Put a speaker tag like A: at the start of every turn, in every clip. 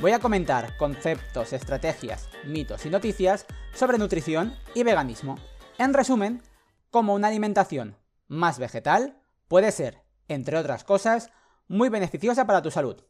A: voy a comentar conceptos, estrategias, mitos y noticias sobre nutrición y veganismo. En resumen, cómo una alimentación más vegetal puede ser, entre otras cosas, muy beneficiosa para tu salud.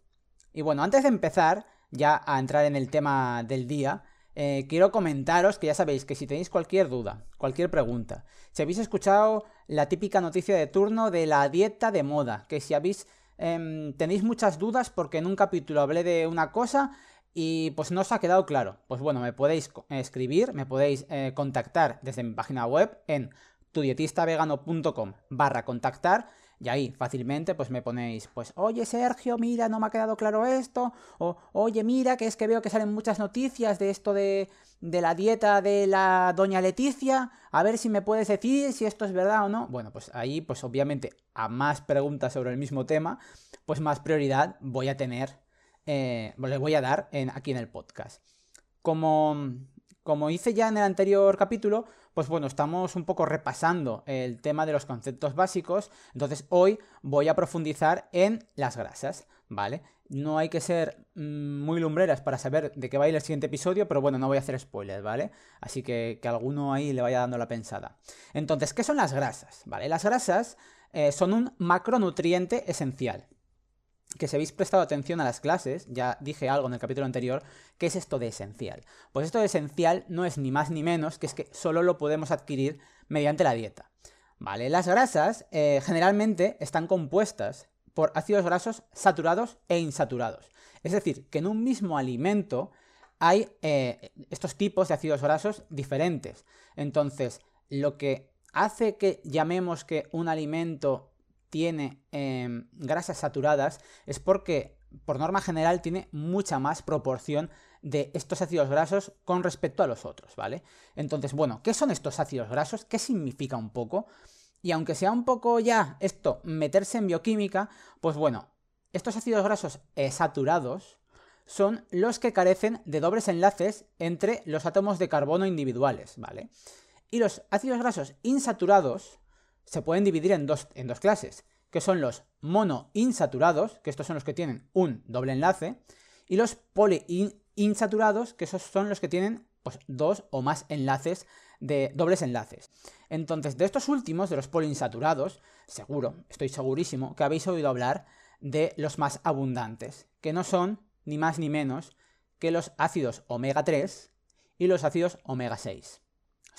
A: Y bueno, antes de empezar ya a entrar en el tema del día, eh, quiero comentaros que ya sabéis que si tenéis cualquier duda, cualquier pregunta, si habéis escuchado la típica noticia de turno de la dieta de moda, que si habéis Em, tenéis muchas dudas porque en un capítulo hablé de una cosa y pues no os ha quedado claro. Pues bueno, me podéis escribir, me podéis eh, contactar desde mi página web en tudietistavegano.com barra contactar y ahí fácilmente pues me ponéis pues oye Sergio mira no me ha quedado claro esto o oye mira que es que veo que salen muchas noticias de esto de, de la dieta de la doña Leticia a ver si me puedes decir si esto es verdad o no bueno pues ahí pues obviamente a más preguntas sobre el mismo tema pues más prioridad voy a tener eh, le voy a dar en, aquí en el podcast. Como como hice ya en el anterior capítulo, pues bueno, estamos un poco repasando el tema de los conceptos básicos, entonces hoy voy a profundizar en las grasas, ¿vale? No hay que ser mm, muy lumbreras para saber de qué va a ir el siguiente episodio, pero bueno, no voy a hacer spoilers, ¿vale? Así que que alguno ahí le vaya dando la pensada. Entonces, ¿qué son las grasas? ¿Vale? Las grasas eh, son un macronutriente esencial, que si habéis prestado atención a las clases, ya dije algo en el capítulo anterior, ¿qué es esto de esencial? Pues esto de esencial no es ni más ni menos que es que solo lo podemos adquirir mediante la dieta. ¿Vale? Las grasas eh, generalmente están compuestas por ácidos grasos saturados e insaturados. Es decir, que en un mismo alimento hay eh, estos tipos de ácidos grasos diferentes. Entonces, lo que hace que llamemos que un alimento tiene em, grasas saturadas es porque, por norma general, tiene mucha más proporción de estos ácidos grasos con respecto a los otros, ¿vale? Entonces, bueno, ¿qué son estos ácidos grasos? ¿Qué significa un poco? Y aunque sea un poco ya esto meterse en bioquímica, pues bueno, estos ácidos grasos eh, saturados son los que carecen de dobles enlaces entre los átomos de carbono individuales, ¿vale? Y los ácidos grasos insaturados se pueden dividir en dos, en dos clases, que son los monoinsaturados, que estos son los que tienen un doble enlace, y los poliinsaturados, que esos son los que tienen pues, dos o más enlaces de dobles enlaces. Entonces, de estos últimos, de los poliinsaturados, seguro, estoy segurísimo, que habéis oído hablar de los más abundantes, que no son ni más ni menos que los ácidos omega 3 y los ácidos omega 6.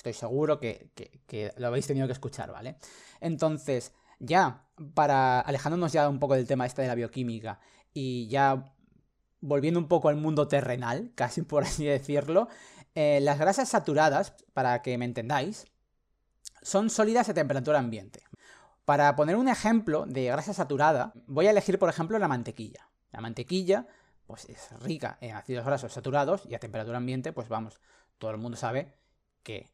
A: Estoy seguro que, lo habéis tenido que escuchar, ¿vale? Entonces, ya para alejándonos ya un poco del tema este de la bioquímica y ya volviendo un poco al mundo terrenal, casi por así decirlo, eh, las grasas saturadas, para que me entendáis, son sólidas a temperatura ambiente. Para poner un ejemplo de grasa saturada, voy a elegir, por ejemplo, la mantequilla. La mantequilla, pues es rica en ácidos grasos saturados y a temperatura ambiente, pues vamos, todo el mundo sabe que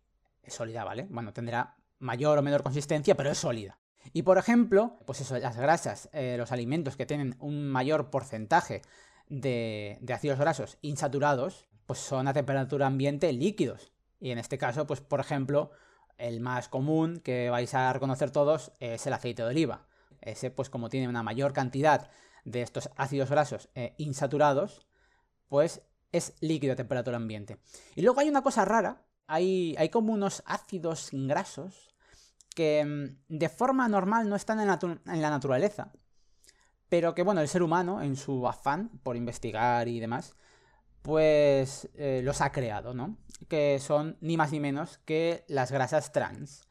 A: sólida, ¿vale? Bueno, tendrá mayor o menor consistencia, pero es sólida. Y por ejemplo, pues eso, las grasas, eh, los alimentos que tienen un mayor porcentaje de, de, ácidos grasos insaturados, pues son a temperatura ambiente líquidos. Y en este caso, pues por ejemplo, el más común que vais a reconocer todos es el aceite de oliva. Ese, pues como tiene una mayor cantidad de estos ácidos grasos eh, insaturados, pues es líquido a temperatura ambiente. Y luego hay una cosa rara, hay, como unos ácidos grasos que mm, de forma normal no están en, la naturaleza, pero que bueno, el ser humano, en su afán por investigar y demás, pues eh, los ha creado, ¿no? Que son ni más ni menos que las grasas trans,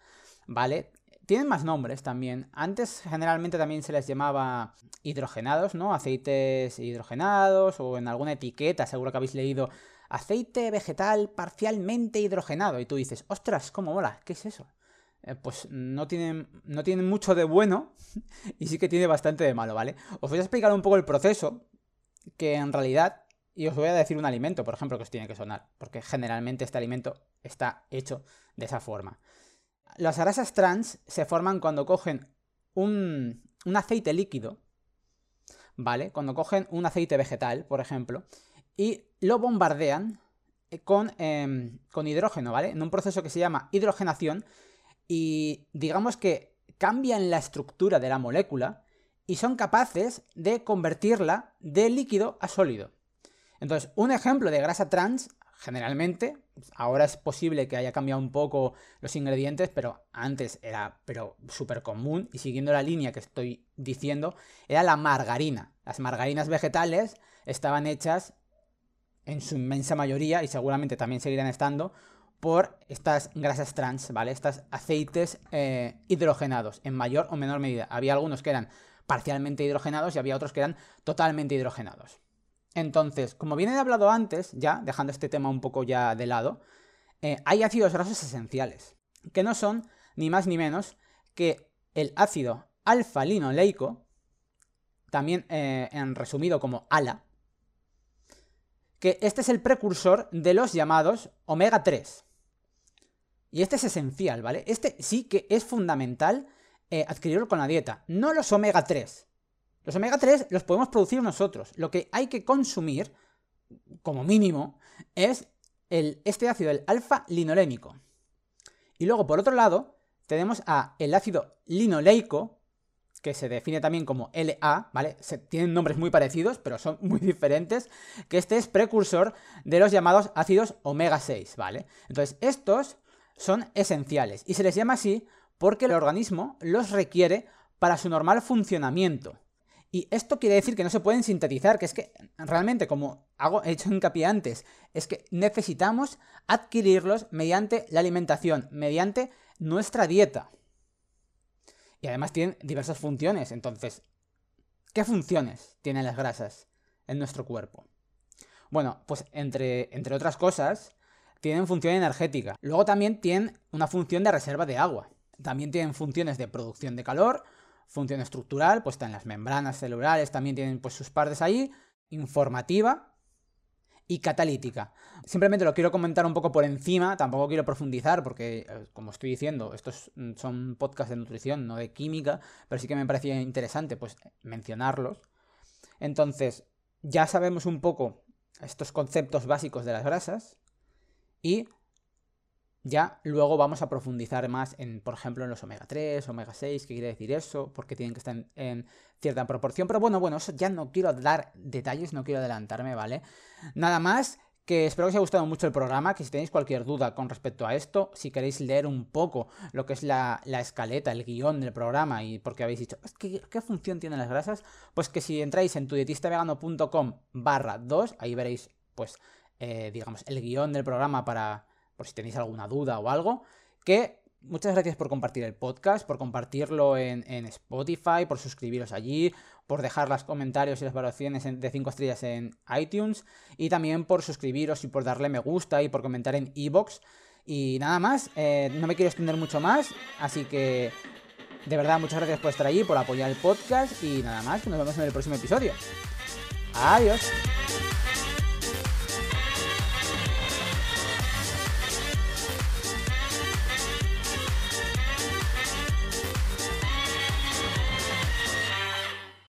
A: ¿vale? Tienen más nombres también. Antes generalmente también se les llamaba hidrogenados, ¿no? Aceites hidrogenados o en alguna etiqueta, seguro que habéis leído aceite vegetal parcialmente hidrogenado y tú dices, ostras, ¿cómo mola? ¿Qué es eso? Eh, pues no tienen, no tienen mucho de bueno y sí que tiene bastante de malo, ¿vale? Os voy a explicar un poco el proceso, que en realidad Y os voy a decir un alimento, por ejemplo, que os tiene que sonar, porque generalmente este alimento está hecho de esa forma. Las grasas trans se forman cuando cogen un, aceite líquido, ¿vale? Cuando cogen un aceite vegetal, por ejemplo, y lo bombardean con, em, con hidrógeno, ¿vale? En un proceso que se llama hidrogenación y digamos que cambian la estructura de la molécula y son capaces de convertirla de líquido a sólido. Entonces, un ejemplo de grasa trans, generalmente, ahora es posible que haya cambiado un poco los ingredientes, pero antes era súper común y siguiendo la línea que estoy diciendo, era la margarina. Las margarinas vegetales estaban hechas en su inmensa mayoría y seguramente también seguirán estando por estas grasas trans, ¿vale? Estos aceites eh, hidrogenados en mayor o menor medida. Había algunos que eran parcialmente hidrogenados y había otros que eran totalmente hidrogenados. Entonces, como bien he hablado antes, ya dejando este tema un poco ya de lado, eh, hay ácidos grasos esenciales, que no son ni más ni menos que el ácido alfa-linoleico, también eh, en resumido como ALA, que este es el precursor de los llamados omega 3. Y este es esencial, ¿vale? Este sí que es fundamental eh, adquirirlo con la dieta, no los omega 3. Los omega 3 los podemos producir nosotros. Lo que hay que consumir, como mínimo, es el, este ácido, el alfa-linolénico. Y luego, por otro lado, tenemos a el ácido linoleico, que se define también como LA, ¿vale? Se, tienen nombres muy parecidos, pero son muy diferentes, que este es precursor de los llamados ácidos omega 6, ¿vale? Entonces, estos son esenciales y se les llama así porque el organismo los requiere para su normal funcionamiento. Y esto quiere decir que no se pueden sintetizar, que es que realmente, como he hecho hincapié antes, es que necesitamos adquirirlos mediante la alimentación, mediante nuestra dieta. Y además tienen diversas funciones. Entonces, ¿qué funciones tienen las grasas en nuestro cuerpo? Bueno, pues entre, entre otras cosas, tienen función energética. Luego también tienen una función de reserva de agua. También tienen funciones de producción de calor, función estructural, pues están las membranas celulares, también tienen pues sus partes ahí, informativa y catalítica. Simplemente lo quiero comentar un poco por encima, tampoco quiero profundizar porque, eh, como estoy diciendo, estos mm, son podcasts de nutrición, no de química, pero sí que me parecía interesante pues mencionarlos. Entonces, ya sabemos un poco estos conceptos básicos de las grasas y ya luego vamos a profundizar más en, por ejemplo, en los omega 3, omega 6, qué quiere decir eso, porque tienen que estar en, cierta proporción. Pero bueno, bueno, eso ya no quiero dar detalles, no quiero adelantarme, ¿vale? Nada más que espero que os haya gustado mucho el programa, que si tenéis cualquier duda con respecto a esto, si queréis leer un poco lo que es la, escaleta, el guion del programa y porque habéis dicho, ¿qué, ¿qué, función tienen las grasas? Pues que si entráis en tudietistavegano.com barra 2, ahí veréis, pues, eh, digamos, el guion del programa para por si tenéis alguna duda o algo, que muchas gracias por compartir el podcast, por compartirlo en, Spotify, por suscribiros allí, por dejar los comentarios y las valoraciones de 5 estrellas en iTunes y también por suscribiros y por darle me gusta y por comentar en iBox. Y nada más, eh, no me quiero extender mucho más, así que de verdad muchas gracias por estar allí, por apoyar el podcast y nada más, nos vemos en el próximo episodio. Adiós.